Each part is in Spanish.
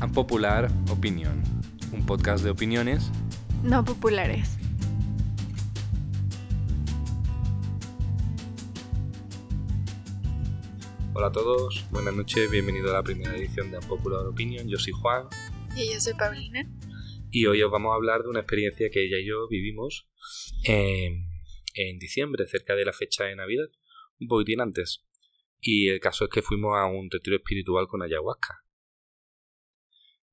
A Popular Opinión, un podcast de opiniones no populares. Hola a todos, buenas noches, bienvenido a la primera edición de Popular Opinion. Yo soy Juan. Y yo soy Paulina. Y hoy os vamos a hablar de una experiencia que ella y yo vivimos en, en diciembre, cerca de la fecha de Navidad, un poquitín antes. Y el caso es que fuimos a un retiro espiritual con ayahuasca.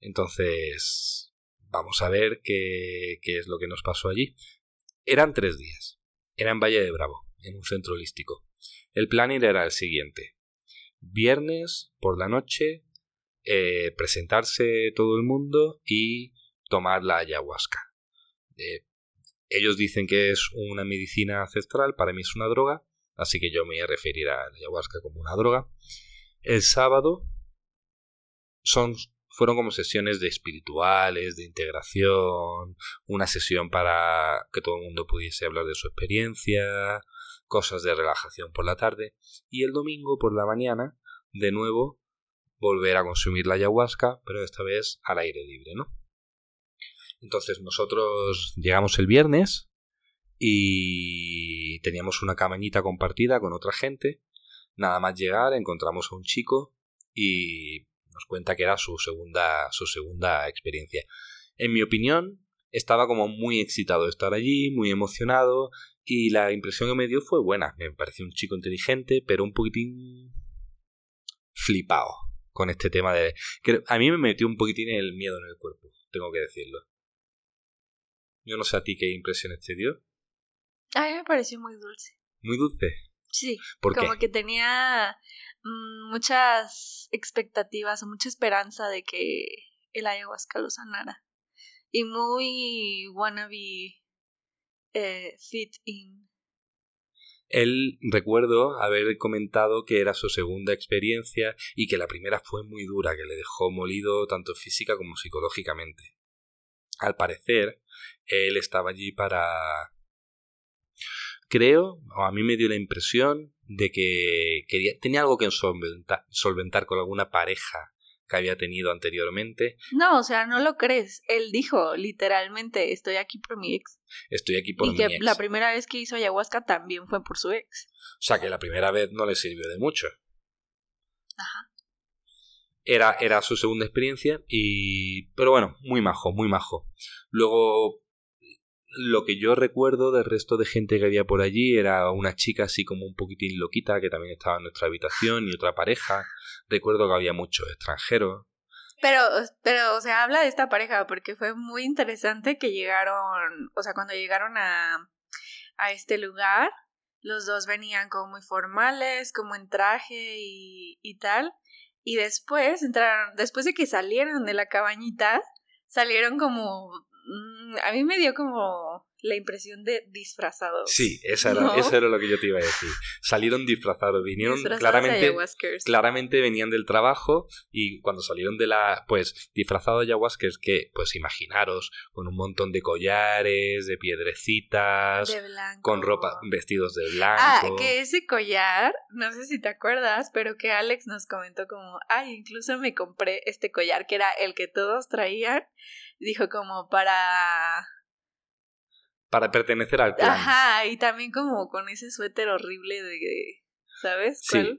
Entonces, vamos a ver qué, qué es lo que nos pasó allí. Eran tres días. Era en Valle de Bravo, en un centro holístico. El planning era el siguiente. Viernes por la noche, eh, presentarse todo el mundo y tomar la ayahuasca. Eh, ellos dicen que es una medicina ancestral, para mí es una droga, así que yo me voy a referir a la ayahuasca como una droga. El sábado son fueron como sesiones de espirituales, de integración, una sesión para que todo el mundo pudiese hablar de su experiencia, cosas de relajación por la tarde, y el domingo por la mañana, de nuevo, volver a consumir la ayahuasca, pero esta vez al aire libre, ¿no? Entonces nosotros llegamos el viernes y teníamos una cabañita compartida con otra gente. Nada más llegar encontramos a un chico y nos cuenta que era su segunda, su segunda experiencia. En mi opinión, estaba como muy excitado de estar allí, muy emocionado, y la impresión que me dio fue buena. Me pareció un chico inteligente, pero un poquitín flipado con este tema de... Que a mí me metió un poquitín el miedo en el cuerpo, tengo que decirlo. Yo no sé a ti qué impresiones te dio. A mí me pareció muy dulce. ¿Muy dulce? Sí. como que tenía muchas expectativas o mucha esperanza de que el ayahuasca lo sanara. Y muy wannabe eh, fit in. Él recuerdo haber comentado que era su segunda experiencia y que la primera fue muy dura, que le dejó molido tanto física como psicológicamente. Al parecer, él estaba allí para creo, o a mí me dio la impresión de que quería, tenía algo que solventar, solventar con alguna pareja que había tenido anteriormente. No, o sea, no lo crees. Él dijo literalmente, estoy aquí por mi ex. Estoy aquí por mi ex. Y que la primera vez que hizo ayahuasca también fue por su ex. O sea, que la primera vez no le sirvió de mucho. Ajá. Era, era su segunda experiencia y... Pero bueno, muy majo, muy majo. Luego lo que yo recuerdo del resto de gente que había por allí era una chica así como un poquitín loquita que también estaba en nuestra habitación y otra pareja. Recuerdo que había muchos extranjeros. Pero, pero, o sea, habla de esta pareja porque fue muy interesante que llegaron, o sea, cuando llegaron a, a este lugar, los dos venían como muy formales, como en traje y, y tal. Y después entraron, después de que salieron de la cabañita, salieron como a mí me dio como la impresión de disfrazados. Sí, esa era, eso era lo que yo te iba a decir. Salieron disfrazados, vinieron claramente, claramente venían del trabajo y cuando salieron de la, pues, disfrazados de ayahuasca, que, pues, imaginaros, con un montón de collares, de piedrecitas, de blanco. con ropa, vestidos de blanco. Ah, que ese collar, no sé si te acuerdas, pero que Alex nos comentó como, ay, incluso me compré este collar que era el que todos traían, dijo como para para pertenecer al clan. Ajá, y también como con ese suéter horrible de, ¿sabes? Sí.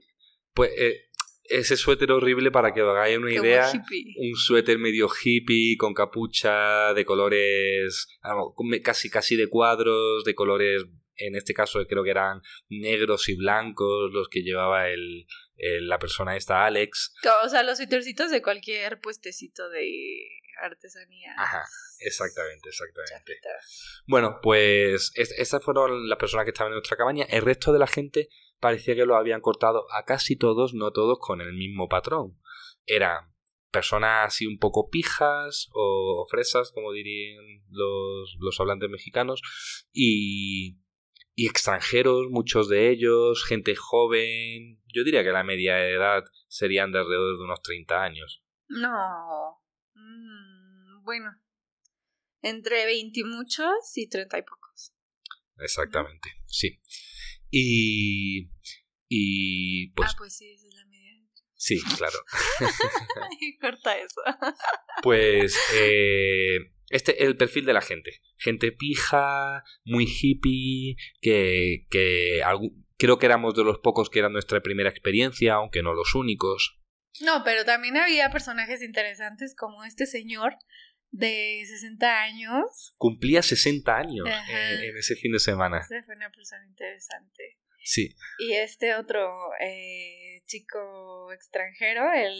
Pues eh, ese suéter horrible, para que os hagáis una idea, un suéter medio hippie, con capucha, de colores, casi, casi de cuadros, de colores, en este caso creo que eran negros y blancos los que llevaba el, la persona esta, Alex. O sea, los suétercitos de cualquier puestecito de artesanía. Ajá, exactamente, exactamente. Bueno, pues esas fueron las personas que estaban en nuestra cabaña. El resto de la gente parecía que lo habían cortado a casi todos, no todos, con el mismo patrón. Eran personas así un poco pijas o, fresas, como dirían los, los hablantes mexicanos, y, y extranjeros, muchos de ellos, gente joven. Yo diría que la media edad serían de alrededor de unos 30 años. No. Mm, bueno, entre 20 y muchos y 30 y pocos. Exactamente, sí. Y, y pues... Ah, pues sí, esa es la media. Sí, claro. Corta eso. Pues eh, este es el perfil de la gente. Gente pija, muy hippie, que, que creo que éramos de los pocos que era nuestra primera experiencia, aunque no los únicos. No, pero también había personajes interesantes como este señor de 60 años. Cumplía 60 años en, ese fin de semana. fue una persona interesante. Sí. Y este otro eh, chico extranjero, el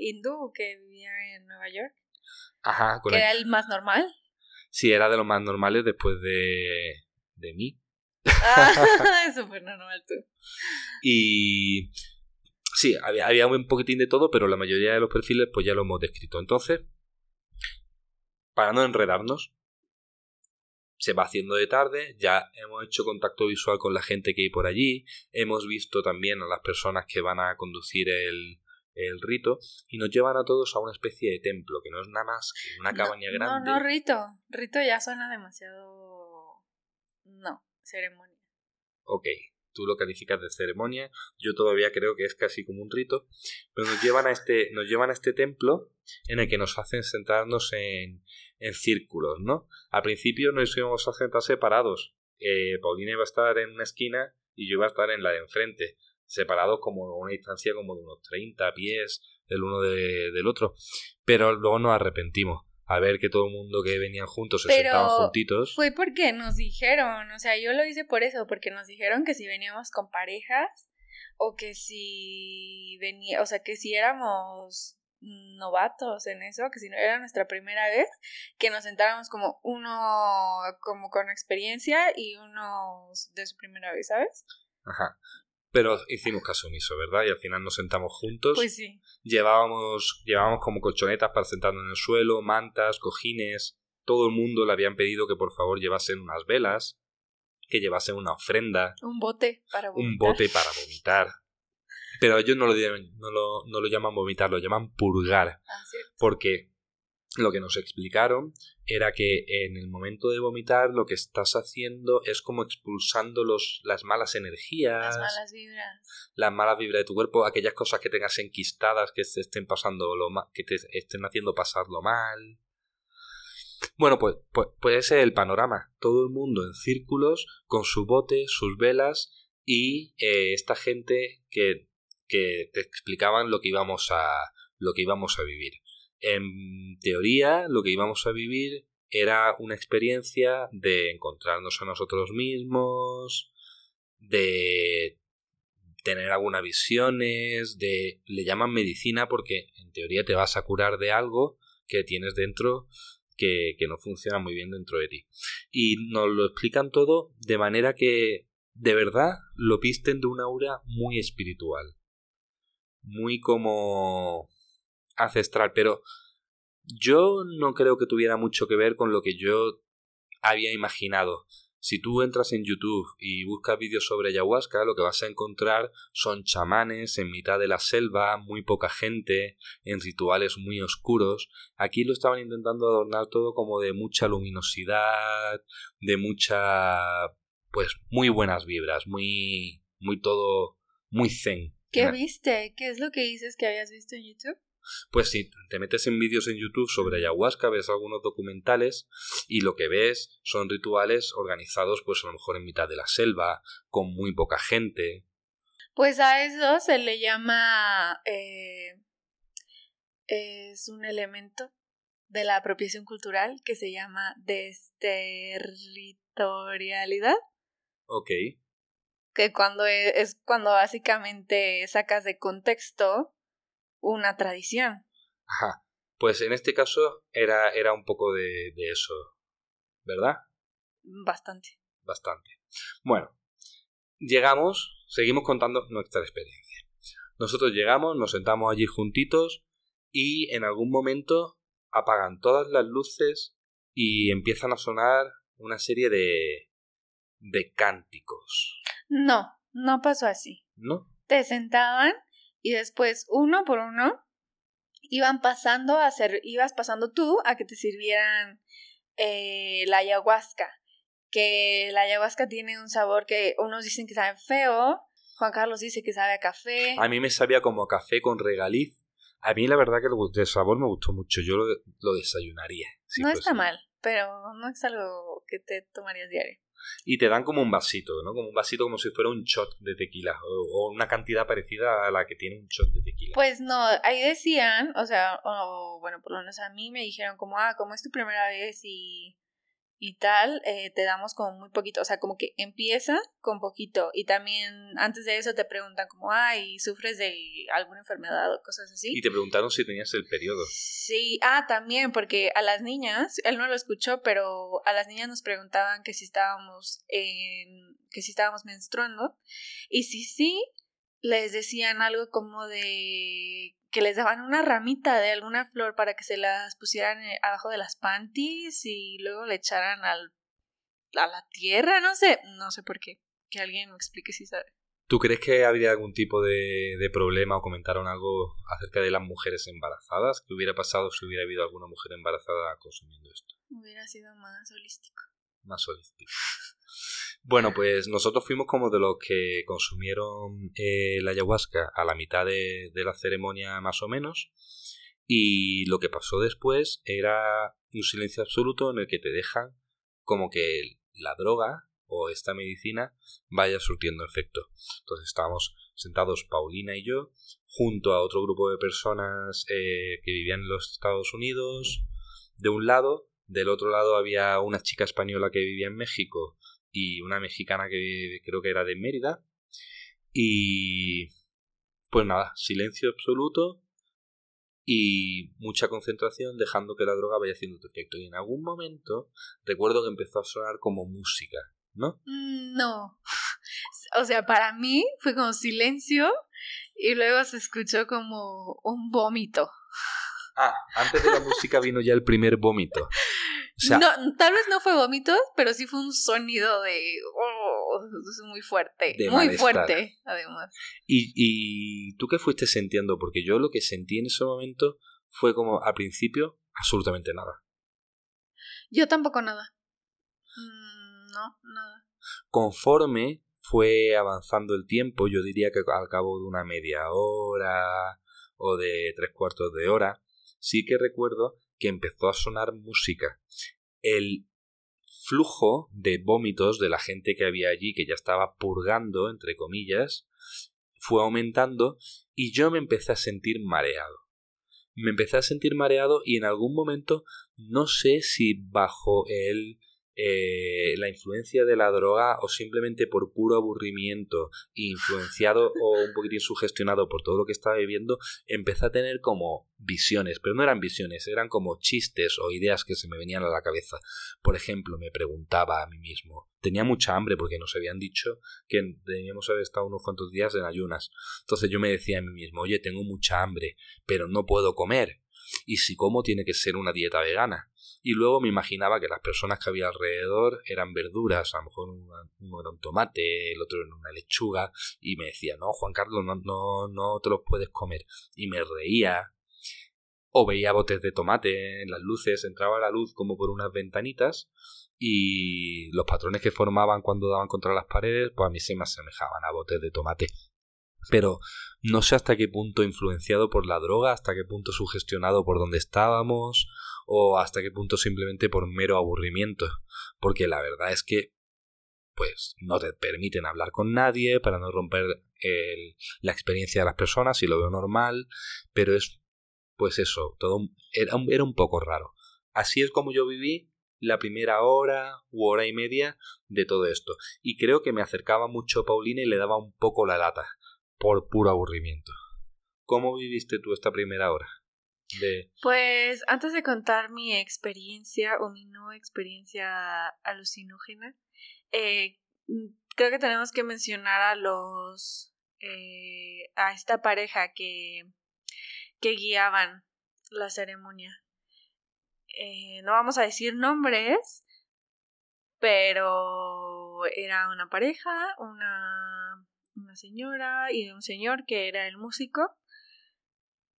hindú que vivía en Nueva York. Ajá, que era el más normal. Sí, era de los más normales después de, de mí. Ah, súper normal tú. Y sí, había, había, un poquitín de todo, pero la mayoría de los perfiles pues ya lo hemos descrito. Entonces, para no enredarnos, se va haciendo de tarde, ya hemos hecho contacto visual con la gente que hay por allí, hemos visto también a las personas que van a conducir el, el rito y nos llevan a todos a una especie de templo, que no es nada más que una cabaña grande. No, no, rito. Rito ya suena demasiado... No, ceremonia. Ok, tú lo calificas de ceremonia, yo todavía creo que es casi como un rito, pero nos llevan a este, nos llevan a este templo en el que nos hacen sentarnos en, en círculos, ¿no? Al principio nos íbamos a sentar separados. Eh, Paulina iba a estar en una esquina y yo iba a estar en la de enfrente, separados como una distancia como de unos 30 pies el uno del otro. Pero luego nos arrepentimos a ver que todo el mundo que venían juntos se sentaban juntitos. Fue porque nos dijeron, o sea, yo lo hice por eso, porque nos dijeron que si veníamos con parejas o que si venía, o sea, que si éramos novatos en eso, que si no era nuestra primera vez, que nos sentáramos como uno como con experiencia y uno de su primera vez, ¿sabes? Ajá. Pero hicimos caso omiso, ¿verdad? Y al final nos sentamos juntos. Pues sí. Llevábamos, llevábamos como colchonetas para sentarnos en el suelo, mantas, cojines. Todo el mundo le habían pedido que por favor llevasen unas velas, que llevasen una ofrenda. Un bote para vomitar. Un bote para vomitar. Pero ellos no lo, no lo, no lo llaman vomitar, lo llaman purgar. Ah, porque lo que nos explicaron era que en el momento de vomitar lo que estás haciendo es como expulsando los, las malas energías. Las malas vibras. Las malas vibras de tu cuerpo, aquellas cosas que tengas enquistadas, que te estén pasando lo que te estén haciendo pasarlo mal. Bueno, pues, pues, pues ese es el panorama. Todo el mundo en círculos, con su bote, sus velas y eh, esta gente que, que te explicaban lo que íbamos a, lo que íbamos a vivir. En teoría, lo que íbamos a vivir era una experiencia de encontrarnos a nosotros mismos, de tener algunas visiones, de le llaman medicina porque en teoría te vas a curar de algo que tienes dentro que, que no funciona muy bien dentro de ti. Y nos lo explican todo de manera que de verdad lo visten de una aura muy espiritual. Muy como ancestral, pero yo no creo que tuviera mucho que ver con lo que yo había imaginado. Si tú entras en YouTube y buscas vídeos sobre ayahuasca, lo que vas a encontrar son chamanes en mitad de la selva, muy poca gente, en rituales muy oscuros. Aquí lo estaban intentando adornar todo como de mucha luminosidad, de mucha pues muy buenas vibras, muy muy todo muy zen. ¿Qué viste? ¿Qué es lo que dices que habías visto en YouTube? Pues si te metes en vídeos en YouTube sobre ayahuasca, ves algunos documentales y lo que ves son rituales organizados pues a lo mejor en mitad de la selva, con muy poca gente. Pues a eso se le llama... Eh, es un elemento de la apropiación cultural que se llama desterritorialidad. Ok. Que cuando es, es cuando básicamente sacas de contexto una tradición. Ajá. Pues en este caso era, era un poco de, de eso, ¿verdad? Bastante. Bastante. Bueno, llegamos, seguimos contando nuestra experiencia. Nosotros llegamos, nos sentamos allí juntitos y en algún momento apagan todas las luces y empiezan a sonar una serie de de cánticos. No, no pasó así. ¿No? Te sentaban y después uno por uno iban pasando a ser, ibas pasando tú a que te sirvieran eh, la ayahuasca, que la ayahuasca tiene un sabor que unos dicen que sabe feo Juan Carlos dice que sabe a café. A mí me sabía como café con regaliz. A mí la verdad que el sabor me gustó mucho. Yo lo, desayunaría. no está mal, pero no es algo que te tomarías diario. Y te dan como un vasito, ¿no? Como un vasito como si fuera un shot de tequila o, una cantidad parecida a la que tiene un shot de tequila. Pues no, ahí decían, o sea, o, bueno, por lo menos a mí me dijeron como, ah, como es tu primera vez y y tal, eh, te damos como muy poquito, o sea, como que empieza con poquito y también antes de eso te preguntan como, ay, ¿sufres de alguna enfermedad o cosas así? Y te preguntaron si tenías el periodo. Sí, ah, también, porque a las niñas, él no lo escuchó, pero a las niñas nos preguntaban que si estábamos en, que si estábamos menstruando y si sí, les decían algo como de que les daban una ramita de alguna flor para que se las pusieran eh, abajo de las panties y luego le echaran al, a la tierra, no sé, no sé por qué. Que alguien me explique si sabe. ¿Tú crees que habría algún tipo de, de, problema o comentaron algo acerca de las mujeres embarazadas? ¿Qué hubiera pasado si hubiera habido alguna mujer embarazada consumiendo esto? Hubiera sido más holístico. Más holístico. Bueno, pues nosotros fuimos como de los que consumieron eh, la ayahuasca a la mitad de, la ceremonia más o menos. Y lo que pasó después era un silencio absoluto en el que te dejan como que la droga o esta medicina vaya surtiendo efecto. Entonces estábamos sentados Paulina y yo junto a otro grupo de personas eh, que vivían en los Estados Unidos de un lado, del otro lado había una chica española que vivía en México y una mexicana que creo que era de Mérida. Y pues nada, silencio absoluto y mucha concentración dejando que la droga vaya haciendo su efecto. Y en algún momento recuerdo que empezó a sonar como música, ¿no? Mm, no. O sea, para mí fue como silencio y luego se escuchó como un vómito. Ah, antes de la música vino ya el primer vómito no, tal vez no fue vómito, pero sí fue un sonido de... Oh, muy fuerte. muy fuerte, además. ¿Y, ¿Y tú qué fuiste sintiendo? Porque yo lo que sentí en ese momento fue como, al principio, absolutamente nada. Yo tampoco nada. Mm, no, nada. Conforme fue avanzando el tiempo, yo diría que al cabo de una media hora o de tres cuartos de hora, sí que recuerdo que empezó a sonar música. El flujo de vómitos de la gente que había allí, que ya estaba purgando, entre comillas, fue aumentando y yo me empecé a sentir mareado. Me empecé a sentir mareado y en algún momento no sé si bajo el eh, la influencia de la droga o simplemente por puro aburrimiento, influenciado o un poquitín sugestionado por todo lo que estaba viviendo, empecé a tener como visiones, pero no eran visiones, eran como chistes o ideas que se me venían a la cabeza. Por ejemplo, me preguntaba a mí mismo, tenía mucha hambre porque nos habían dicho que teníamos haber estado unos cuantos días en ayunas. Entonces yo me decía a mí mismo, oye, tengo mucha hambre, pero no puedo comer. Y si como tiene que ser una dieta vegana y luego me imaginaba que las personas que había alrededor eran verduras, a lo mejor uno era un tomate, el otro era una lechuga, y me decía, no, Juan Carlos, no, no, no te los puedes comer. Y me reía, o veía botes de tomate en las luces, entraba la luz como por unas ventanitas, y los patrones que formaban cuando daban contra las paredes, pues a mí se me asemejaban a botes de tomate. Pero no sé hasta qué punto influenciado por la droga, hasta qué punto sugestionado por donde estábamos, o hasta qué punto simplemente por mero aburrimiento. Porque la verdad es que pues no te permiten hablar con nadie para no romper la experiencia de las personas y lo veo normal, pero es pues eso, todo era, era un poco raro. Así es como yo viví la primera hora u hora y media de todo esto. Y creo que me acercaba mucho a Paulina y le daba un poco la lata, por puro aburrimiento. ¿Cómo viviste tú esta primera hora? Pues antes de contar mi experiencia o mi no experiencia alucinógena, eh, creo que tenemos que mencionar a los eh, a esta pareja que, que guiaban la ceremonia. Eh, no vamos a decir nombres, pero era una pareja, una, una señora y un señor que era el músico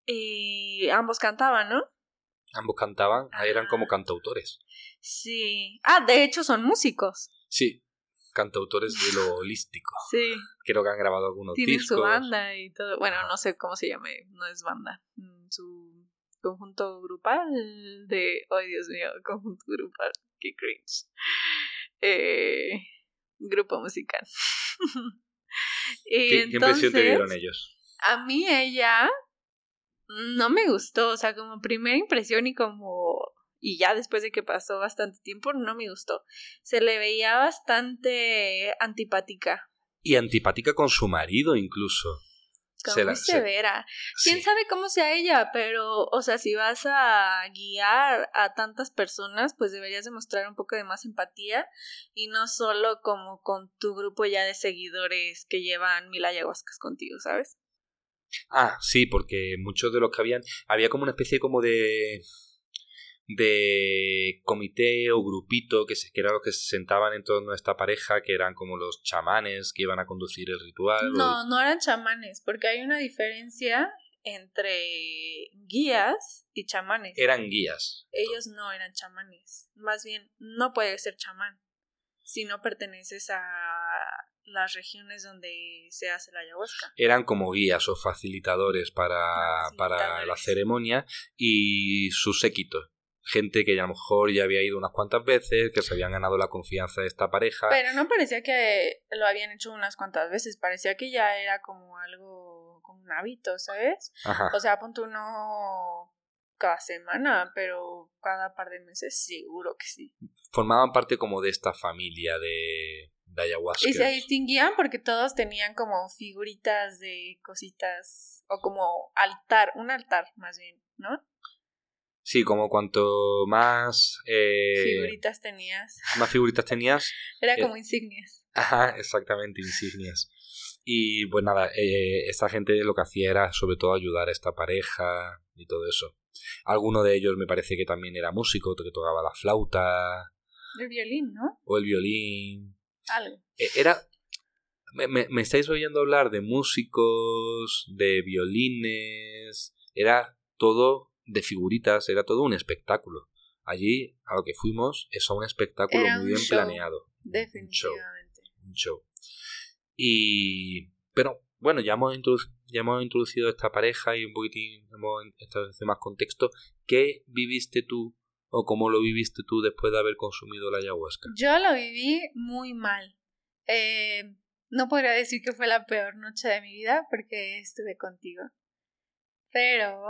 y ambos cantaban, ¿no? Ambos cantaban, eran como cantautores. Sí. Ah, de hecho son músicos. Sí. cantautores de lo holístico. Sí. Creo que han grabado algunos Tienen discos. su banda y todo. Bueno, no sé cómo se llame, no es banda. Mm, Su conjunto grupal de. Ay, Dios mío, conjunto grupal. Qué cringe. Eh, grupo musical. ¿Qué, qué impresión te dieron ellos? A mí ella no me gustó, o sea, como primera impresión y como y ya después de que pasó bastante tiempo no me gustó. Se le veía bastante antipática, Y antipática con su marido incluso. como Se la- muy se- severa. Quién Sí. sabe cómo sea ella, pero o sea, si vas a guiar a tantas personas, pues deberías demostrar un poco de más empatía y no solo como con tu grupo ya de seguidores que llevan mil ayahuascas contigo, ¿sabes? Ah, sí, porque muchos de los que habían. Había como una especie como de. de comité o grupito que, se, que eran los que se sentaban en torno a esta pareja, que eran como los chamanes que iban a conducir el ritual. o- No, no eran chamanes, porque hay una diferencia entre guías y chamanes. Eran guías. Ellos no eran chamanes. Más bien, no puedes ser chamán si no perteneces a las regiones donde se hace la ayahuasca. Eran como guías o facilitadores para, para la ceremonia y su séquito. Gente que a lo mejor ya había ido unas cuantas veces, que se habían ganado la confianza de esta pareja. Pero no parecía que lo habían hecho unas cuantas veces, parecía que ya era como algo, como un hábito, ¿sabes? Ajá. O sea, punto no cada semana, pero cada par de meses seguro que sí. Formaban parte como de esta familia de, de ayahuasca. Y se distinguían porque todos tenían como figuritas de cositas, o como altar, un altar más bien, ¿no? Sí, como cuanto más, eh, Figuritas tenías. más figuritas tenías, Era eh, como insignias. Ajá, exactamente, insignias. Y pues nada, eh, esta gente lo que hacía era sobre todo ayudar a esta pareja y todo eso. Alguno de ellos me parece que también era músico, que tocaba la flauta El violín, ¿no? o el violín. Algo. Eh, Era... Me, me- me estáis oyendo hablar de músicos, de violines, era todo de figuritas, era todo un espectáculo. Allí, a lo que fuimos, es a un espectáculo Era muy un bien show. planeado. Definitivamente. un show. Y. Pero bueno, ya hemos, ya hemos introducido esta pareja y un poquitín hemos establecido más contexto. ¿Qué viviste tú o cómo lo viviste tú después de haber consumido la ayahuasca? Yo lo viví muy mal. Eh, no podría decir que fue la peor noche de mi vida porque estuve contigo. Pero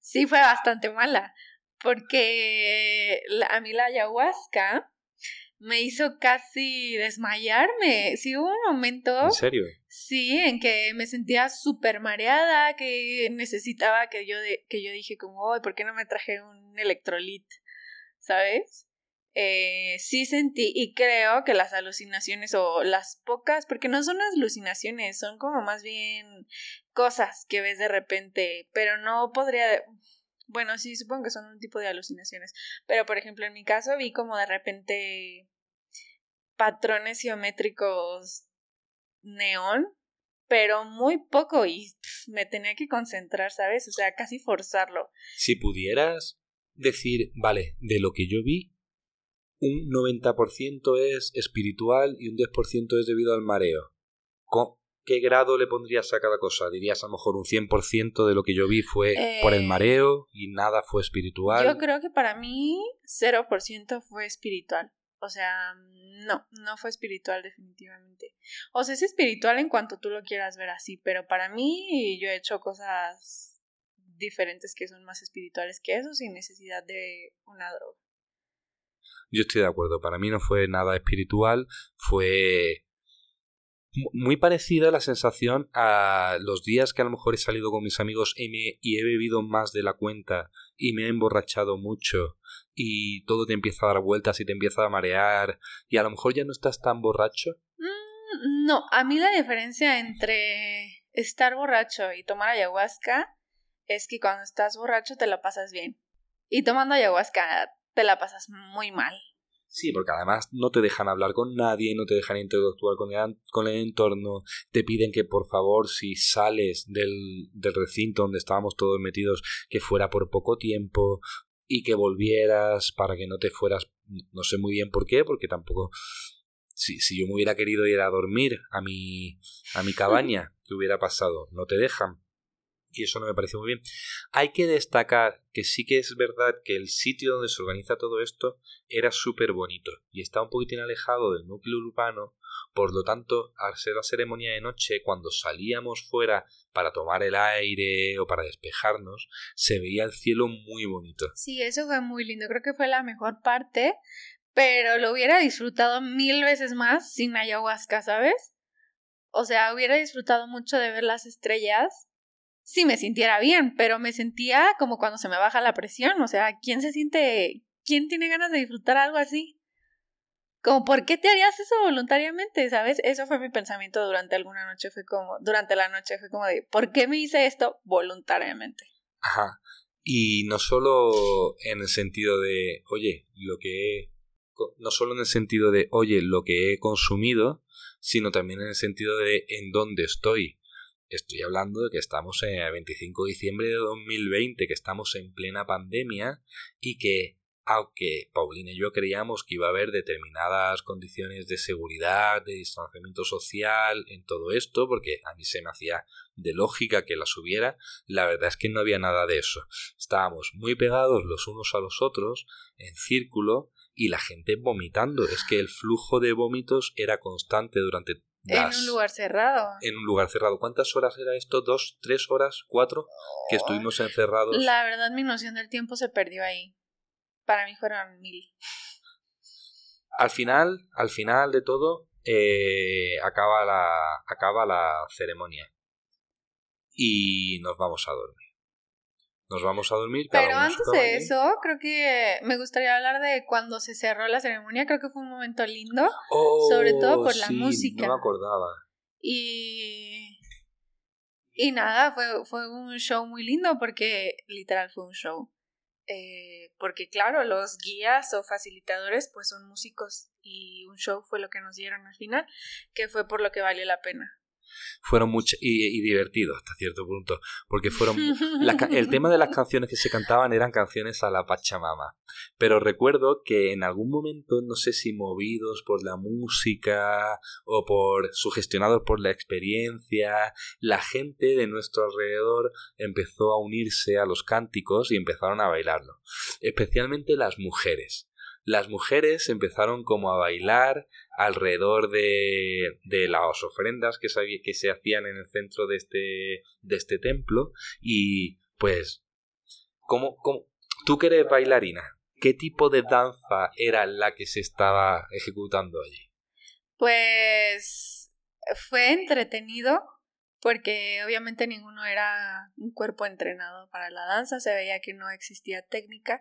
sí fue bastante mala. Porque a mí la ayahuasca me hizo casi desmayarme. Sí hubo un momento, ¿En serio? sí, en que me sentía súper mareada, que necesitaba que yo, de- que yo dije como, "Ay, ¿por qué no me traje un electrolit? ¿Sabes? Eh, sí sentí y creo que las alucinaciones o las pocas, porque no son alucinaciones, son como más bien cosas que ves de repente, pero no podría, bueno, sí, supongo que son un tipo de alucinaciones, pero por ejemplo en mi caso vi como de repente patrones geométricos neón, pero muy poco y me tenía que concentrar, ¿sabes? O sea, casi forzarlo. Si pudieras decir, vale, de lo que yo vi, un 90% es espiritual y un 10% es debido al mareo. ¿Con ¿Qué grado le pondrías a cada cosa? Dirías a lo mejor un 100% de lo que yo vi fue por el Eh, mareo y nada fue espiritual. Yo creo que para mí 0% fue espiritual. O sea, no, no fue espiritual definitivamente. O sea, es espiritual en cuanto tú lo quieras ver así, pero para mí yo he hecho cosas diferentes que son más espirituales que eso sin necesidad de una droga. Yo estoy de acuerdo. Para mí no fue nada espiritual. Fue mu- muy parecida la sensación a los días que a lo mejor he salido con mis amigos y, me- y he bebido más de la cuenta y me he emborrachado mucho y todo te empieza a dar vueltas y te empieza a marear y a lo mejor ya no estás tan borracho. Mm, No, a mí la diferencia entre estar borracho y tomar ayahuasca es que cuando estás borracho te la pasas bien. Y tomando ayahuasca te la pasas muy mal. Sí, porque además no te dejan hablar con nadie, no te dejan interactuar con el, con el entorno, te piden que por favor si sales del, del recinto donde estábamos todos metidos, que fuera por poco tiempo y que volvieras para que no te fueras, no sé muy bien por qué, porque tampoco Si, si yo me hubiera querido ir a dormir a mi, a mi cabaña, ¿qué hubiera pasado? No te dejan y eso no me pareció muy bien. Hay que destacar que sí que es verdad que el sitio donde se organiza todo esto era súper bonito y está un poquitín alejado del núcleo urbano, por lo tanto, al ser la ceremonia de noche, cuando salíamos fuera para tomar el aire o para despejarnos, se veía el cielo muy bonito. Sí, eso fue muy lindo, creo que fue la mejor parte, pero lo hubiera disfrutado mil veces más sin ayahuasca, ¿sabes? O sea, hubiera disfrutado mucho de ver las estrellas si me sintiera bien, pero me sentía como cuando se me baja la presión, o sea, ¿quién se siente, quién tiene ganas de disfrutar algo así? Como, ¿por qué te harías eso voluntariamente? ¿Sabes? Eso fue mi pensamiento durante alguna noche, fue como, durante la noche fue como de, ¿por qué me hice esto voluntariamente? Ajá. Y no solo en el sentido de, oye, lo que he, no solo en el sentido de, oye, lo que he consumido, sino también en el sentido de en dónde estoy. Estoy hablando de que estamos en el 25 de diciembre de 2020, que estamos en plena pandemia y que aunque Paulina y yo creíamos que iba a haber determinadas condiciones de seguridad, de distanciamiento social en todo esto, porque a mí se me hacía de lógica que las hubiera, la verdad es que no había nada de eso. Estábamos muy pegados los unos a los otros, en círculo, y la gente vomitando. Es que el flujo de vómitos era constante durante en un lugar cerrado. En un lugar cerrado. ¿Cuántas horas era esto? ¿Dos, tres horas, cuatro? Que estuvimos encerrados. La verdad, mi noción del tiempo se perdió ahí. Para mí fueron mil. Al final, al final de todo, eh, acaba, la, acaba la ceremonia. Y nos vamos a dormir nos vamos a dormir. Pero antes de eso, creo que me gustaría hablar de cuando se cerró la ceremonia. Creo que fue un momento lindo, sobre todo por la oh, música. No me acordaba. Y y nada, fue, fue un show muy lindo porque literal fue un show. Eh, porque claro, los guías o facilitadores pues son músicos y un show fue lo que nos dieron al final, que fue por lo que valió la pena fueron mucho y, y divertidos hasta cierto punto, porque fueron el tema de las canciones que se cantaban eran canciones a la Pachamama, pero recuerdo que en algún momento, no sé si movidos por la música o por sugestionados por la experiencia, la gente de nuestro alrededor empezó a unirse a los cánticos y empezaron a bailarlo, especialmente las mujeres las mujeres empezaron como a bailar alrededor de, de las ofrendas que se, que se hacían en el centro de este, de este templo y pues, ¿cómo, cómo, tú que eres bailarina, ¿qué tipo de danza era la que se estaba ejecutando allí? Pues fue entretenido porque obviamente ninguno era un cuerpo entrenado para la danza, se veía que no existía técnica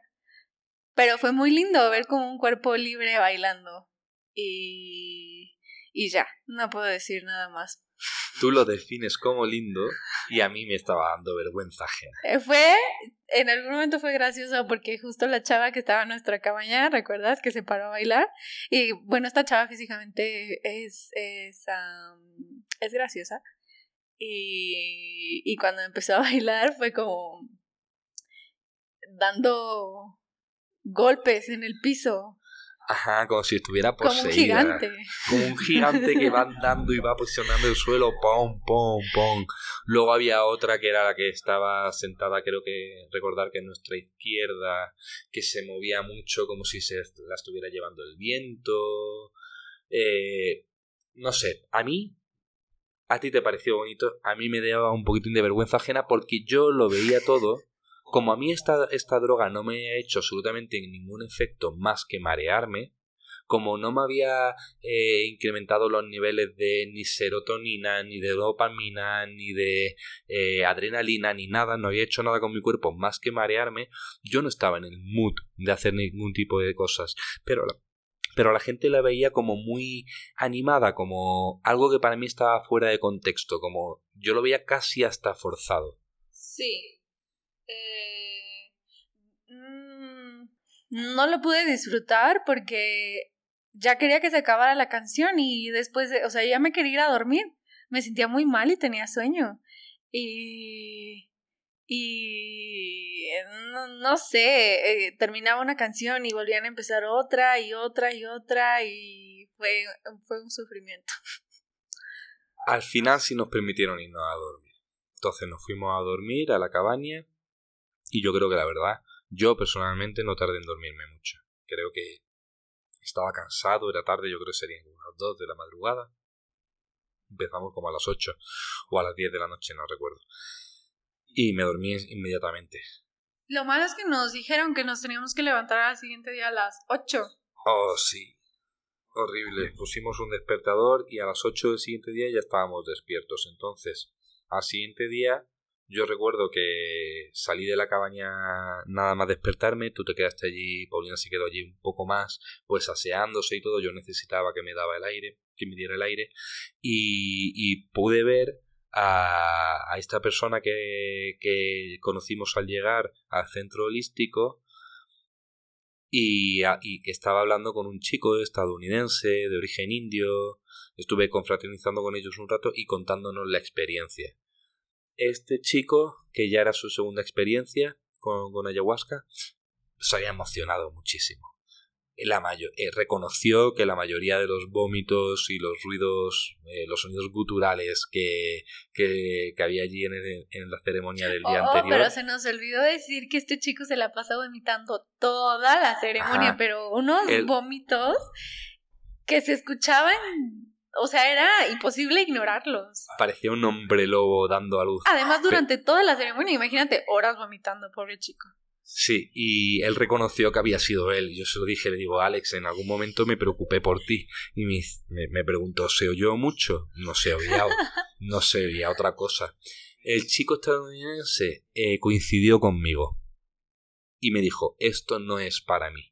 pero fue muy lindo ver como un cuerpo libre bailando. Y. Y ya, no puedo decir nada más. Tú lo defines como lindo y a mí me estaba dando vergüenza ajena. Eh, fue, en algún momento fue gracioso porque justo la chava que estaba en nuestra cabaña, ¿recuerdas? Que se paró a bailar. Y bueno, esta chava físicamente es, es, es graciosa. Y, y cuando empezó a bailar fue como dando golpes en el piso. Ajá, como si estuviera poseída. Como un gigante. Como un gigante que va andando y va posicionando el suelo, pom, pom, pom. Luego había otra que era la que estaba sentada, creo que recordar que en nuestra izquierda, que se movía mucho como si se la estuviera llevando el viento. Eh, no sé, a mí, a ti te pareció bonito, a mí me daba un poquitín de vergüenza ajena porque yo lo veía todo como a mí esta, esta droga no me ha hecho absolutamente ningún efecto más que marearme, como no me había eh, incrementado los niveles de ni serotonina, ni de dopamina, ni de eh, adrenalina, ni nada, no había hecho nada con mi cuerpo más que marearme, yo no estaba en el mood de hacer ningún tipo de cosas. Pero pero la gente la veía como muy animada, como algo que para mí estaba fuera de contexto, como yo lo veía casi hasta forzado. Sí, eh, mm, no lo pude disfrutar porque ya quería que se acabara la canción y después, de, o sea, ya me quería ir a dormir. Me sentía muy mal y tenía sueño. Y... Y... No, sé, eh, terminaba una canción y volvían a empezar otra y otra y otra y fue, fue un sufrimiento. Al final sí nos permitieron irnos a dormir. Entonces nos fuimos a dormir a la cabaña y yo creo que la verdad, yo personalmente no tardé en dormirme mucho. Creo que estaba cansado, era tarde, yo creo que serían unas 2 de la madrugada. Empezamos como a las 8 o a las 10 de la noche, no recuerdo. Y me dormí inmediatamente. Lo malo es que nos dijeron que nos teníamos que levantar al siguiente día a las 8. Oh, sí. Horrible. Pusimos un despertador y a las 8 del siguiente día ya estábamos despiertos. Entonces, al siguiente día yo recuerdo que salí de la cabaña nada más despertarme, tú te quedaste allí, Paulina se quedó allí un poco más, pues aseándose y todo, yo necesitaba que me daba el aire, que me diera el aire, y, pude ver a, a esta persona que, que, conocimos al llegar al centro holístico y, y, que estaba hablando con un chico estadounidense de origen indio. Estuve confraternizando con ellos un rato y contándonos la experiencia este chico, que ya era su segunda experiencia con, con ayahuasca, se había emocionado muchísimo. La mayor, eh, reconoció que la mayoría de los vómitos y los ruidos, eh, los sonidos guturales que, que, que había allí en, en, la ceremonia del día oh, anterior. Pero se nos olvidó decir que este chico se la ha pasado vomitando toda la ceremonia, Ajá. pero unos El- vómitos que se escuchaban, o sea, era imposible ignorarlos. Parecía un hombre lobo dando a luz. Además, durante toda la ceremonia, imagínate, horas vomitando, pobre chico. Sí, y él reconoció que había sido él. Yo se lo dije, le digo, Alex, en algún momento me preocupé por ti. Y me, me, me preguntó, ¿se oyó mucho? No se oía, no se oía otra cosa. El chico estadounidense eh, coincidió conmigo y me dijo, esto no es para mí.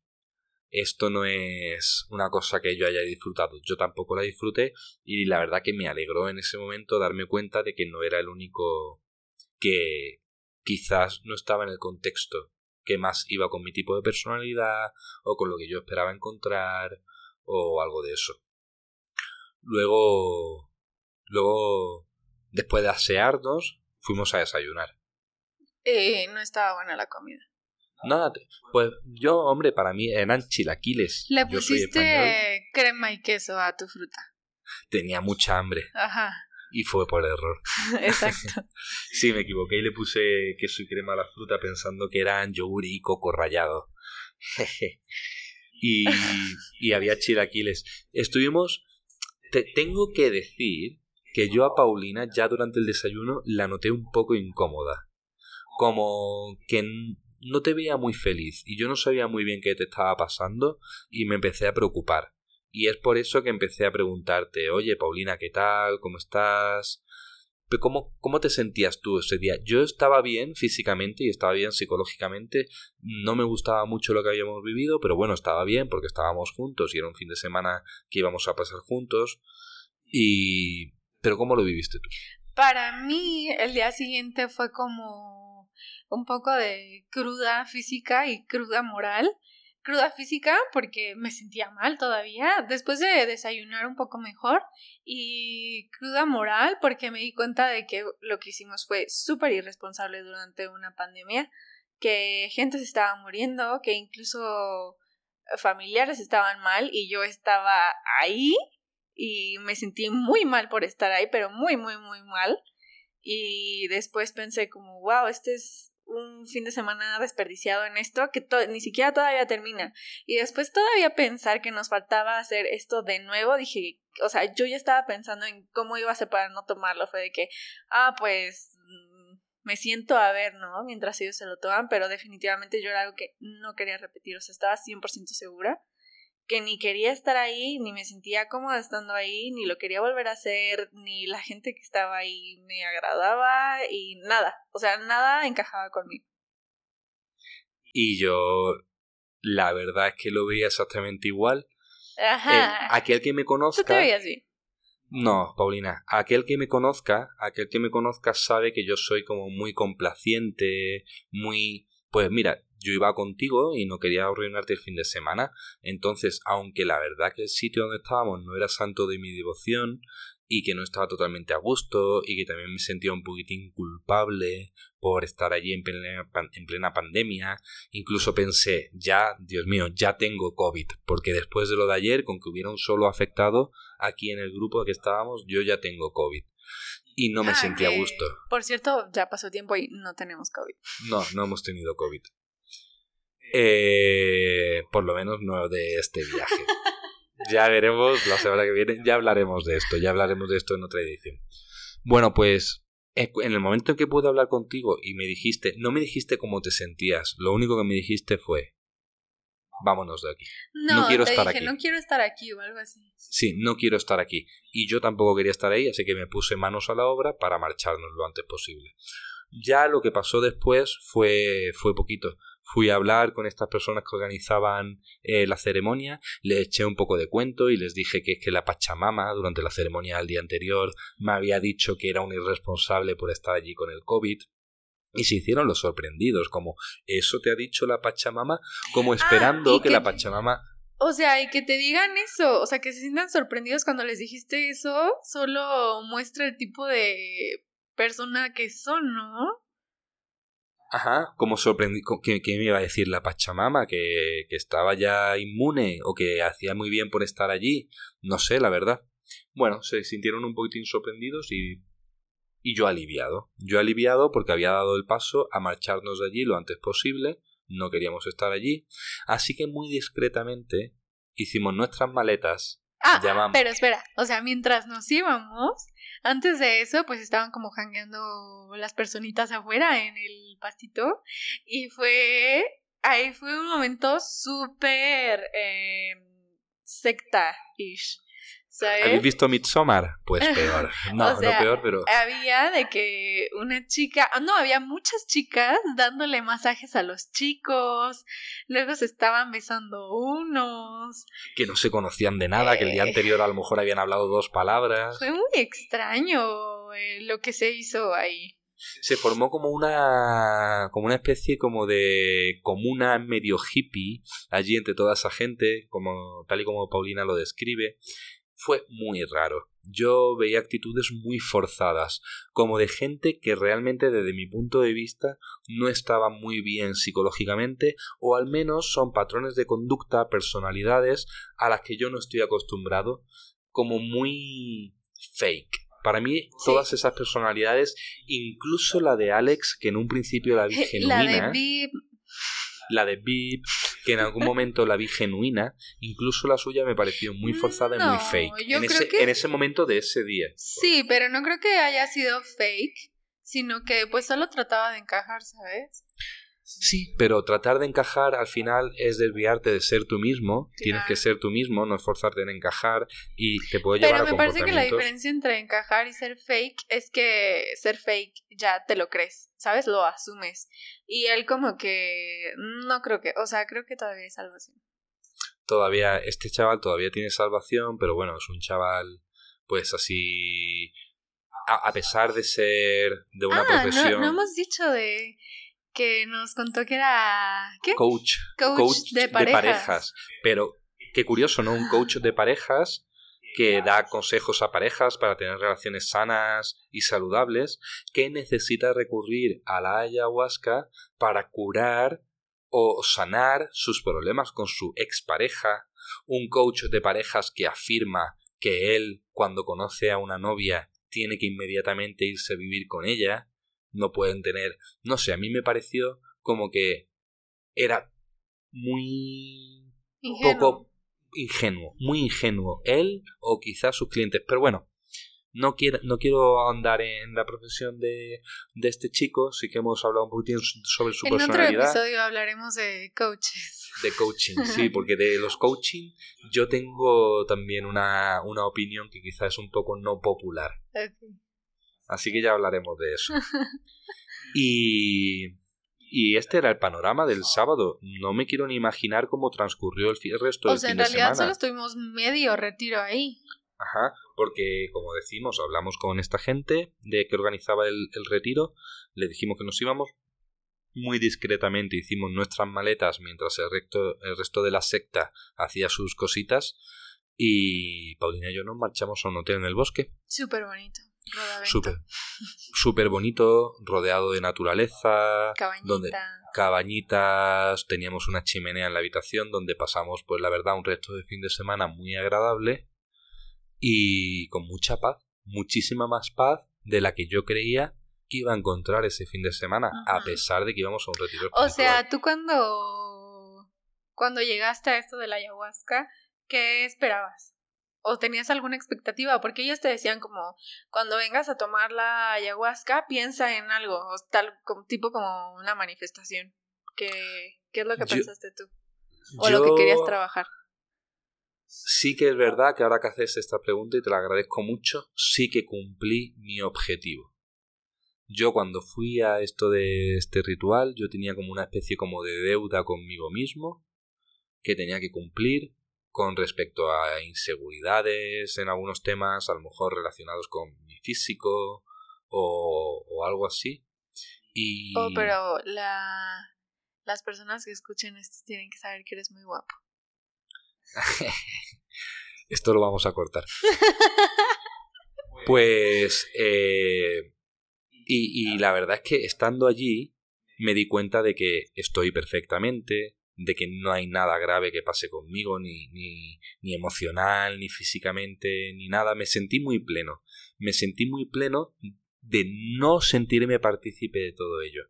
Esto no es una cosa que yo haya disfrutado. Yo tampoco la disfruté y la verdad que me alegró en ese momento darme cuenta de que no era el único que quizás no estaba en el contexto que más iba con mi tipo de personalidad o con lo que yo esperaba encontrar o algo de eso. Luego, luego, después de asearnos, fuimos a desayunar. Eh, no estaba buena la comida. Nada, pues yo, hombre, para mí eran chilaquiles. Le pusiste crema y queso a tu fruta. tenía mucha hambre Ajá, y fue por error. exacto. Sí, me equivoqué y le puse queso y crema a la fruta pensando que eran yogur y coco rallado. Jeje. y, y había chilaquiles. Estuvimos... Te tengo que decir que yo a Paulina ya durante el desayuno la noté un poco incómoda. Como que no te veía muy feliz y yo no sabía muy bien qué te estaba pasando y me empecé a preocupar. Y es por eso que empecé a preguntarte, oye Paulina, ¿qué tal? ¿Cómo estás? Pero ¿cómo, ¿Cómo te sentías tú ese día? Yo estaba bien físicamente y estaba bien psicológicamente. No me gustaba mucho lo que habíamos vivido, pero bueno, estaba bien porque estábamos juntos y era un fin de semana que íbamos a pasar juntos. Y... Pero ¿cómo lo viviste tú? Para mí, el día siguiente fue como un poco de cruda física y cruda moral. Cruda física porque me sentía mal todavía, después de desayunar un poco mejor, y cruda moral porque me di cuenta de que lo que hicimos fue súper irresponsable durante una pandemia, que gente se estaba muriendo, que incluso familiares estaban mal y yo estaba ahí y me sentí muy mal por estar ahí, pero muy, muy, muy mal. Y después pensé como, wow, este es un fin de semana desperdiciado en esto que ni siquiera todavía termina. Y después todavía pensar que nos faltaba hacer esto de nuevo, dije, o sea, yo ya estaba pensando en cómo iba a ser para no tomarlo. Fue de que, ah, pues mm, me siento a ver, ¿no? Mientras ellos se lo toman, pero definitivamente yo era algo que no quería repetir, o sea, estaba 100% segura que ni quería estar ahí, ni me sentía cómoda estando ahí, ni lo quería volver a hacer, ni la gente que estaba ahí me agradaba y nada, o sea, nada encajaba conmigo. Y yo, la verdad es que lo veía exactamente igual. Eh, Ajá. aquel que me Tú te conozca... veías bien. No, Paulina, aquel que me conozca, aquel que me conozca sabe que yo soy como muy complaciente, muy... Pues mira, yo iba contigo y no quería arruinarte el fin de semana, entonces, aunque la verdad que el sitio donde estábamos no era santo de mi devoción y que no estaba totalmente a gusto y que también me sentía un poquitín culpable por estar allí en plena, en plena pandemia. Incluso pensé, ya, Dios mío, ya tengo COVID, porque después de lo de ayer, con que hubiera un solo afectado aquí en el grupo que estábamos, yo ya tengo COVID. Y no me sentía a gusto. Por cierto, ya pasó tiempo y no tenemos COVID. No, no hemos tenido COVID. Eh, por lo menos no de este viaje. Ya veremos la semana que viene, ya hablaremos de esto, ya hablaremos de esto en otra edición. Bueno, pues eh, en el momento en que pude hablar contigo y me dijiste, no me dijiste cómo te sentías, lo único que me dijiste fue, vámonos de aquí. No, quiero estar aquí. No quiero estar aquí o algo así. Sí, no quiero estar aquí. Y yo tampoco quería estar ahí, así que me puse manos a la obra para marcharnos lo antes posible. Ya lo que pasó después fue, fue poquito fui a hablar con estas personas que organizaban eh, la ceremonia, les eché un poco de cuento y les dije que es que la Pachamama durante la ceremonia del día anterior me había dicho que era un irresponsable por estar allí con el COVID. Y se hicieron los sorprendidos, como ¿eso te ha dicho la Pachamama? Como ah, esperando que, la Pachamama o sea, y que te digan eso, o sea, que se sientan sorprendidos cuando les dijiste eso, solo muestra el tipo de persona que son, ¿no? Ajá, como sorprendí, que, me iba a decir la Pachamama, que, que estaba ya inmune o que hacía muy bien por estar allí, no sé, la verdad. Bueno, se sintieron un poquitín sorprendidos y, y yo aliviado. Yo aliviado porque había dado el paso a marcharnos de allí lo antes posible, no queríamos estar allí, así que muy discretamente hicimos nuestras maletas. Ah, pero espera, o sea, mientras nos íbamos, antes de eso, pues estaban como jangueando las personitas afuera en el pastito. Y fue. Ahí fue un momento súper eh, secta-ish. ¿Habéis visto Midsommar? Pues peor. No, no peor, pero. Había de que una chica. No, había muchas chicas dándole masajes a los chicos. Luego se estaban besando unos. Que no se conocían de nada, que el día eh. anterior a lo mejor habían hablado dos palabras. Fue muy extraño eh, lo que se hizo ahí se formó como una como una especie como de comuna medio hippie allí entre toda esa gente como tal y como Paulina lo describe fue muy raro. Yo veía actitudes muy forzadas, como de gente que realmente desde mi punto de vista no estaba muy bien psicológicamente, o al menos son patrones de conducta, personalidades a las que yo no estoy acostumbrado, como muy fake. Para mí, todas esas personalidades, incluso la de Alex, que en un principio la vi genuina la de Beep, que en algún momento la vi genuina, incluso la suya me pareció muy forzada y muy fake. En ese, en ese momento de ese día. Sí, pero no creo que haya sido fake, sino que pues solo trataba de encajar, ¿sabes? Sí, pero tratar de encajar al final es desviarte de ser tú mismo. Tienes que ser tú mismo, no esforzarte en encajar y te puede llevar pero me parece que la diferencia entre encajar y ser fake es que ser fake ya te lo crees, ¿sabes? Lo asumes. Y él como que no creo que, o sea, creo que todavía hay salvación. Todavía, este chaval todavía tiene salvación, pero bueno, es un chaval pues así a, pesar de ser de una ah, profesión. no hemos dicho de que nos contó que era ¿qué? Coach, coach, de, parejas. Pero qué curioso, ¿no? Un coach de parejas que da consejos a parejas para tener relaciones sanas y saludables, que necesita recurrir a la ayahuasca para curar o sanar sus problemas con su expareja, un coach de parejas que afirma que él, cuando conoce a una novia, tiene que inmediatamente irse a vivir con ella, no pueden tener, no sé, a mí me pareció como que era muy ingenuo. poco ingenuo, muy ingenuo él o quizás sus clientes, pero bueno, no quiero, no quiero andar en la profesión de, de este chico, sí que hemos hablado un poquito sobre su personalidad. En otro episodio hablaremos de coaches. De coaching, sí, porque de los coaching yo tengo también una, una opinión que quizás es un poco no popular. Así que ya hablaremos de eso. y, y este era el panorama del sábado. No me quiero ni imaginar cómo transcurrió el resto del fin de semana. O sea, en realidad solo estuvimos medio retiro ahí. Ajá, porque como decimos, hablamos con esta gente de que organizaba el, el retiro, le dijimos que nos íbamos, muy discretamente hicimos nuestras maletas mientras el resto, el resto de la secta hacía sus cositas Y Paulina y yo nos marchamos a un hotel en el bosque. Súper bonito. Súper súper bonito, rodeado de naturaleza, Cabañita. donde cabañitas, teníamos una chimenea en la habitación donde pasamos, pues la verdad, un resto de fin de semana muy agradable y con mucha paz, muchísima más paz de la que yo creía que iba a encontrar ese fin de semana, a pesar de que íbamos a un retiro O sea, tú cuando cuando llegaste a esto de la ayahuasca, ¿qué esperabas? ¿O tenías alguna expectativa? Porque ellos te decían como, cuando vengas a tomar la ayahuasca, piensa en algo, o tal como, tipo como una manifestación. ¿Qué, qué es lo que Yo- pensaste tú? ¿O lo que querías trabajar? Sí que es verdad que ahora que haces esta pregunta y te la agradezco mucho, sí que cumplí mi objetivo. Yo cuando fui a esto de este ritual, yo tenía como una especie como de deuda conmigo mismo que tenía que cumplir con respecto a inseguridades en algunos temas, a lo mejor relacionados con mi físico o, o algo así. Y Oh, pero la, las personas que escuchen esto tienen que saber que eres muy guapo. esto lo vamos a cortar. Pues eh, y, y la verdad es que estando allí me di cuenta de que estoy perfectamente, de que no hay nada grave que pase conmigo, ni, ni, ni emocional, ni físicamente, ni nada. Me sentí muy pleno. Me sentí muy pleno de no sentirme partícipe de todo ello.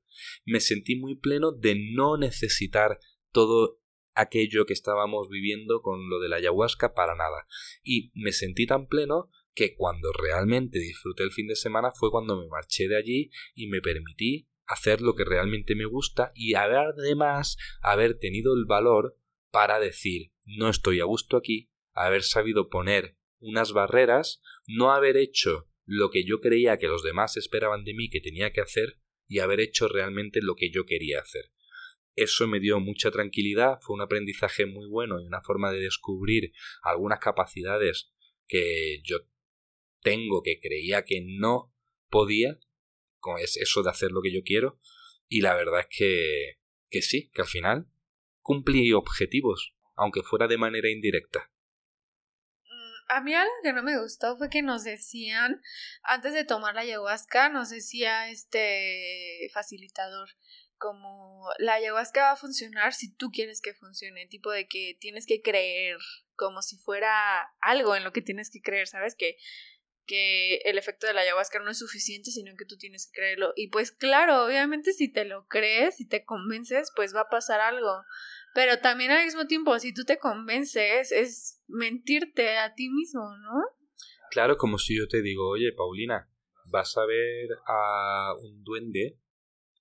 Me sentí muy pleno de no necesitar todo aquello que estábamos viviendo con lo de la ayahuasca para nada. Y me sentí tan pleno que cuando realmente disfruté el fin de semana fue cuando me marché de allí y me permití hacer lo que realmente me gusta y además haber tenido el valor para decir no estoy a gusto aquí, haber sabido poner unas barreras, no haber hecho lo que yo creía que los demás esperaban de mí que tenía que hacer y haber hecho realmente lo que yo quería hacer. Eso me dio mucha tranquilidad, fue un aprendizaje muy bueno y una forma de descubrir algunas capacidades que yo tengo que creía que no podía, con es eso de hacer lo que yo quiero, y la verdad es que, que sí, que al final cumplí objetivos, aunque fuera de manera indirecta. Mm, A mí algo que no me gustó fue que nos decían, antes de tomar la ayahuasca, nos decía este facilitador, como la ayahuasca va a funcionar si tú quieres que funcione, tipo de que tienes que creer, como si fuera algo en lo que tienes que creer, ¿sabes? Que, que el efecto de la ayahuasca no es suficiente, sino que tú tienes que creerlo. Y pues claro, obviamente si te lo crees, si te convences, pues va a pasar algo. Pero también al mismo tiempo, si tú te convences, es mentirte a ti mismo, ¿no? Claro, como si yo te digo, oye, Paulina, vas a ver a un duende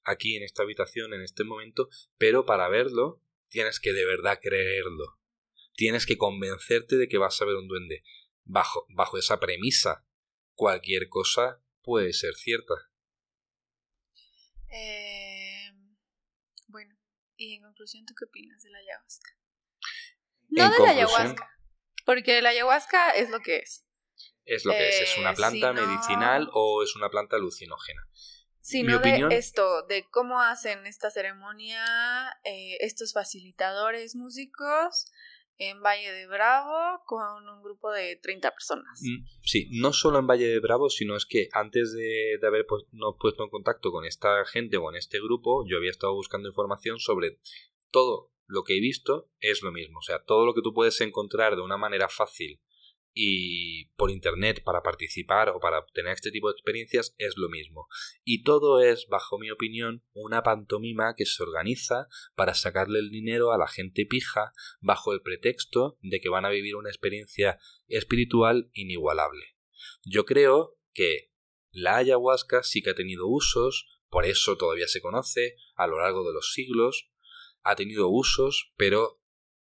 aquí en esta habitación en este momento, pero para verlo tienes que de verdad creerlo. Tienes que convencerte de que vas a ver un duende. Bajo, bajo esa premisa, cualquier cosa puede ser cierta. Eh, bueno, y en conclusión, ¿tú qué opinas de la ayahuasca? No En de la conclusión- ayahuasca, porque la ayahuasca es lo que es. Es lo que es, es una Eh, planta medicinal o es una planta alucinógena. Sino Mi opinión- de esto, de cómo hacen esta ceremonia eh, estos facilitadores músicos en Valle de Bravo con un grupo de 30 personas. Mm, Sí, no solo en Valle de Bravo, sino es que antes de, de haber pues, nos puesto en contacto con esta gente o en este grupo, yo había estado buscando información sobre todo lo que he visto es lo mismo. O sea, todo lo que tú puedes encontrar de una manera fácil y por internet para participar o para obtener este tipo de experiencias es lo mismo. Y todo es, bajo mi opinión, una pantomima que se organiza para sacarle el dinero a la gente pija bajo el pretexto de que van a vivir una experiencia espiritual inigualable. Yo creo que la ayahuasca sí que ha tenido usos, por eso todavía se conoce a lo largo de los siglos, ha tenido usos, pero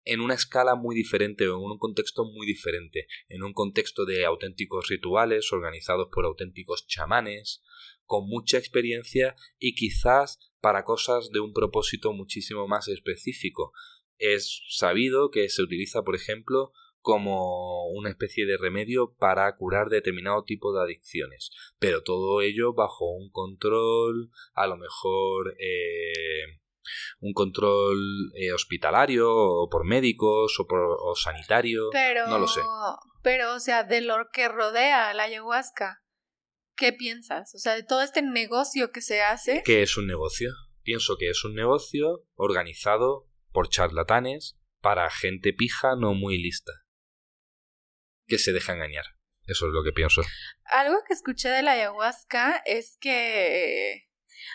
en una escala muy diferente o en un contexto muy diferente, en un contexto de auténticos rituales organizados por auténticos chamanes, con mucha experiencia y quizás para cosas de un propósito muchísimo más específico. Es sabido que se utiliza, por ejemplo, como una especie de remedio para curar determinado tipo de adicciones, pero todo ello bajo un control, a lo mejor eh, un control eh, hospitalario o por médicos o por o sanitario. Pero, no lo sé. Pero, o sea, de lo que rodea la ayahuasca, ¿qué piensas? O sea, de todo este negocio que se hace. ¿Qué es un negocio? Pienso que es un negocio organizado por charlatanes para gente pija no muy lista. Que se deja engañar. Eso es lo que pienso. Algo que escuché de la ayahuasca es que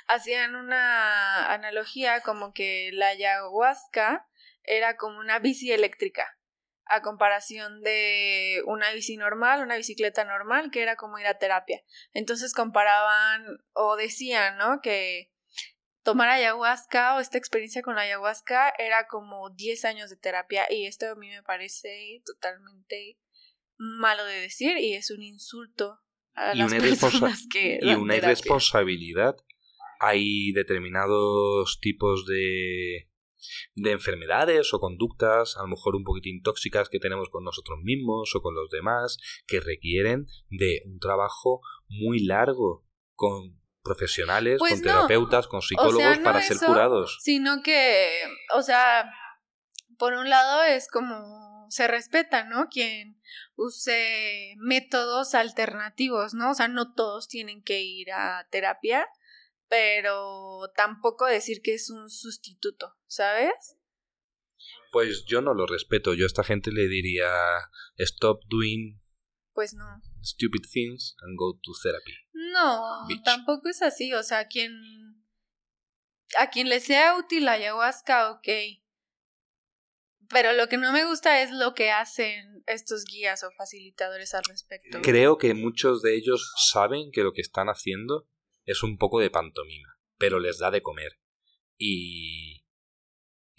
hacían una analogía como que la ayahuasca era como una bici eléctrica a comparación de una bici normal, una bicicleta normal, que era como ir a terapia. Entonces comparaban o decían, ¿no? Que tomar ayahuasca o esta experiencia con la ayahuasca era como 10 años de terapia y esto a mí me parece totalmente malo de decir y es un insulto a las personas que y una irresponsabilidad hay determinados tipos de de enfermedades o conductas, a lo mejor un poquitín tóxicas que tenemos con nosotros mismos o con los demás, que requieren de un trabajo muy largo con profesionales, Pues con no. terapeutas, con O psicólogos sea, no para ser curados. Sino que, o sea, por un lado es como se respeta, ¿no? Quien use métodos alternativos, ¿no? O sea, no todos tienen que ir a terapia, pero tampoco decir que es un sustituto, ¿sabes? Pues yo no lo respeto. Yo a esta gente le diría stop doing Pues no. stupid things and go to therapy. No, Bitch. tampoco es así, o sea, quien a quien le sea útil la ayahuasca, ok. Pero lo que no me gusta es lo que hacen estos guías o facilitadores al respecto. Creo que muchos de ellos saben que lo que están haciendo es un poco de pantomima, pero les da de comer. Y.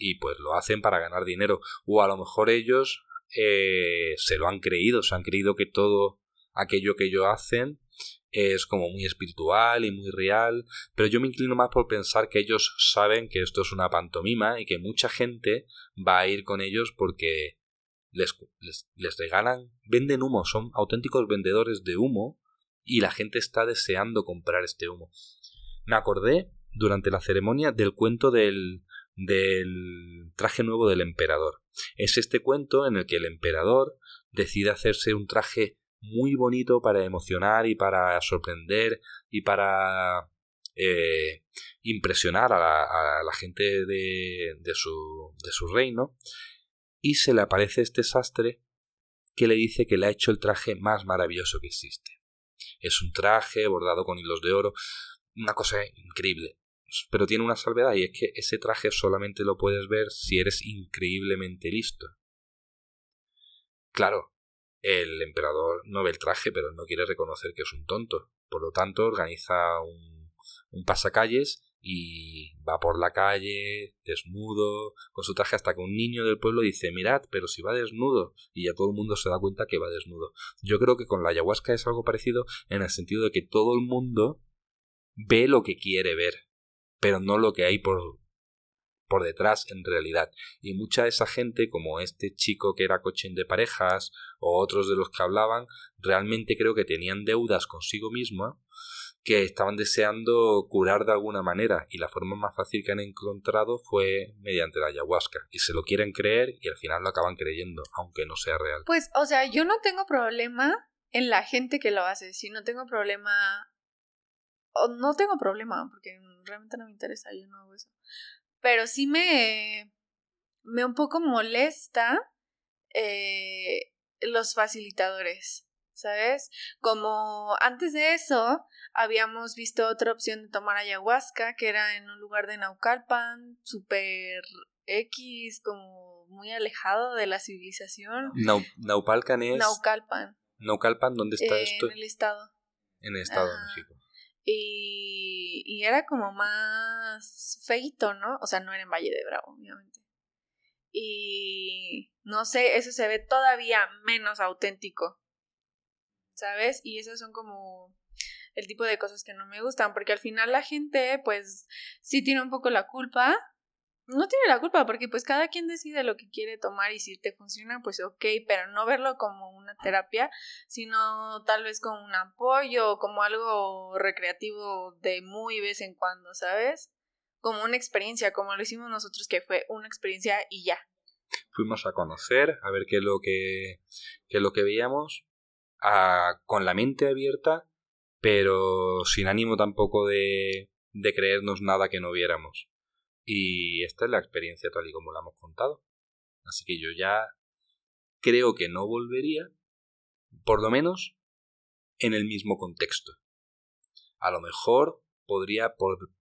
Y pues lo hacen para ganar dinero. O a lo mejor ellos eh, se lo han creído, se han creído que todo aquello que ellos hacen es como muy espiritual y muy real, pero yo me inclino más por pensar que ellos saben que esto es una pantomima y que mucha gente va a ir con ellos porque les, les, les regalan, venden humo, son auténticos vendedores de humo y la gente está deseando comprar este humo. Me acordé durante la ceremonia del cuento del, del traje nuevo del emperador. Es este cuento en el que el emperador decide hacerse un traje muy bonito para emocionar y para sorprender y para eh, impresionar a la, a la gente de, de, su, de su reino y se le aparece este sastre que le dice que le ha hecho el traje más maravilloso que existe. Es un traje bordado con hilos de oro, una cosa increíble. Pero tiene una salvedad y es que ese traje solamente lo puedes ver si eres increíblemente listo. Claro, el emperador no ve el traje, pero no quiere reconocer que es un tonto. Por lo tanto, organiza un, un pasacalles y va por la calle desnudo con su traje hasta que un niño del pueblo dice mirad pero si va desnudo y ya todo el mundo se da cuenta que va desnudo. Yo creo que con la ayahuasca es algo parecido en el sentido de que todo el mundo ve lo que quiere ver pero no lo que hay por por detrás en realidad. Y mucha de esa gente como este chico que era coaching de parejas o otros de los que hablaban realmente creo que tenían deudas consigo misma que estaban deseando curar de alguna manera y la forma más fácil que han encontrado fue mediante la ayahuasca y se lo quieren creer y al final lo acaban creyendo aunque no sea real. Pues, o sea, yo no tengo problema en la gente que lo hace, si no tengo problema o no tengo problema porque realmente no me interesa, yo no hago eso. Pero sí me me un poco molesta eh, los facilitadores. ¿Sabes? Como antes de eso habíamos visto otra opción de tomar ayahuasca, que era en un lugar de Naucalpan, super X, como muy alejado de la civilización. Nau Naupalcan es... Naucalpan. Naucalpan, ¿dónde está eh, esto? En el estado. En el estado Ajá. de México. Y, y era como más feito, ¿no? O sea, no era en Valle de Bravo, obviamente. Y no sé, eso se ve todavía menos auténtico. ¿Sabes? Y esos son como el tipo de cosas que no me gustan, porque al final la gente, pues, sí tiene un poco la culpa. No tiene la culpa, porque pues cada quien decide lo que quiere tomar y si te funciona, pues ok, pero no verlo como una terapia, sino tal vez como un apoyo como algo recreativo de muy vez en cuando, ¿sabes? como una experiencia, como lo hicimos nosotros, que fue una experiencia y ya. Fuimos a conocer, a ver qué es lo que, qué lo que veíamos, a, con la mente abierta, pero sin ánimo tampoco de, de creernos nada que no viéramos. Y esta es la experiencia tal y como la hemos contado. Así que yo ya creo que no volvería, por lo menos en el mismo contexto. A lo mejor podría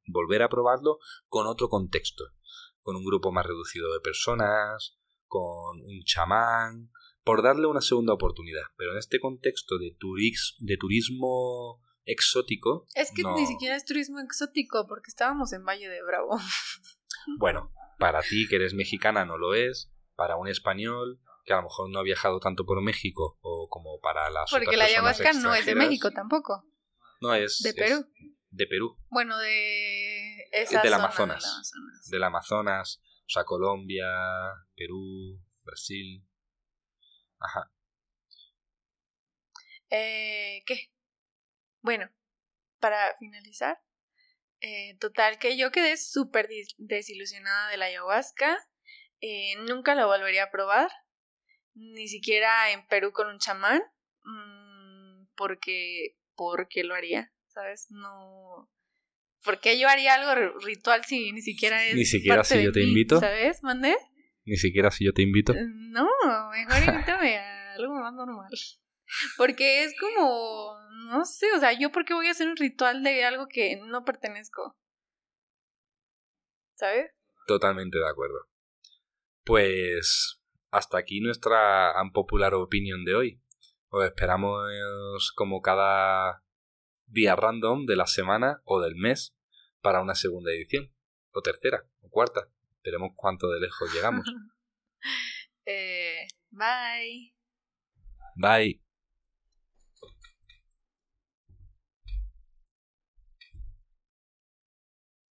volver a probarlo con otro contexto, con un grupo más reducido de personas, con un chamán, por darle una segunda oportunidad. Pero en este contexto de, de turismo exótico. Es que ni siquiera es turismo exótico, porque estábamos en Valle de Bravo. Bueno, para ti que eres mexicana no lo es, para un español que a lo mejor no ha viajado tanto por México o como para las Porque la ayahuasca no es de México tampoco. No es de Perú. de Perú. Bueno, de esa del Amazonas. Del Amazonas, o sea, Colombia, Perú, Brasil. Ajá. Eh, ¿Qué? Bueno, para finalizar, eh, total que yo quedé súper desilusionada de la ayahuasca. Eh, nunca la volvería a probar. Ni siquiera en Perú con un chamán. Mm, porque, porque lo haría, ¿sabes? No. Porque yo haría algo ritual si ni siquiera es. Ni siquiera si yo te invito. ¿Sabes? ¿Mandé? Ni siquiera si yo te invito. Eh, no, mejor invítame a algo más normal. Porque es como, no sé, o sea, yo por qué voy a hacer un ritual de algo que no pertenezco. ¿Sabes? Totalmente de acuerdo. Pues hasta aquí nuestra popular opinión de hoy. Os esperamos como cada día random de la semana o del mes para una segunda edición. O tercera, o cuarta. Veremos cuánto de lejos llegamos. eh, bye. Bye.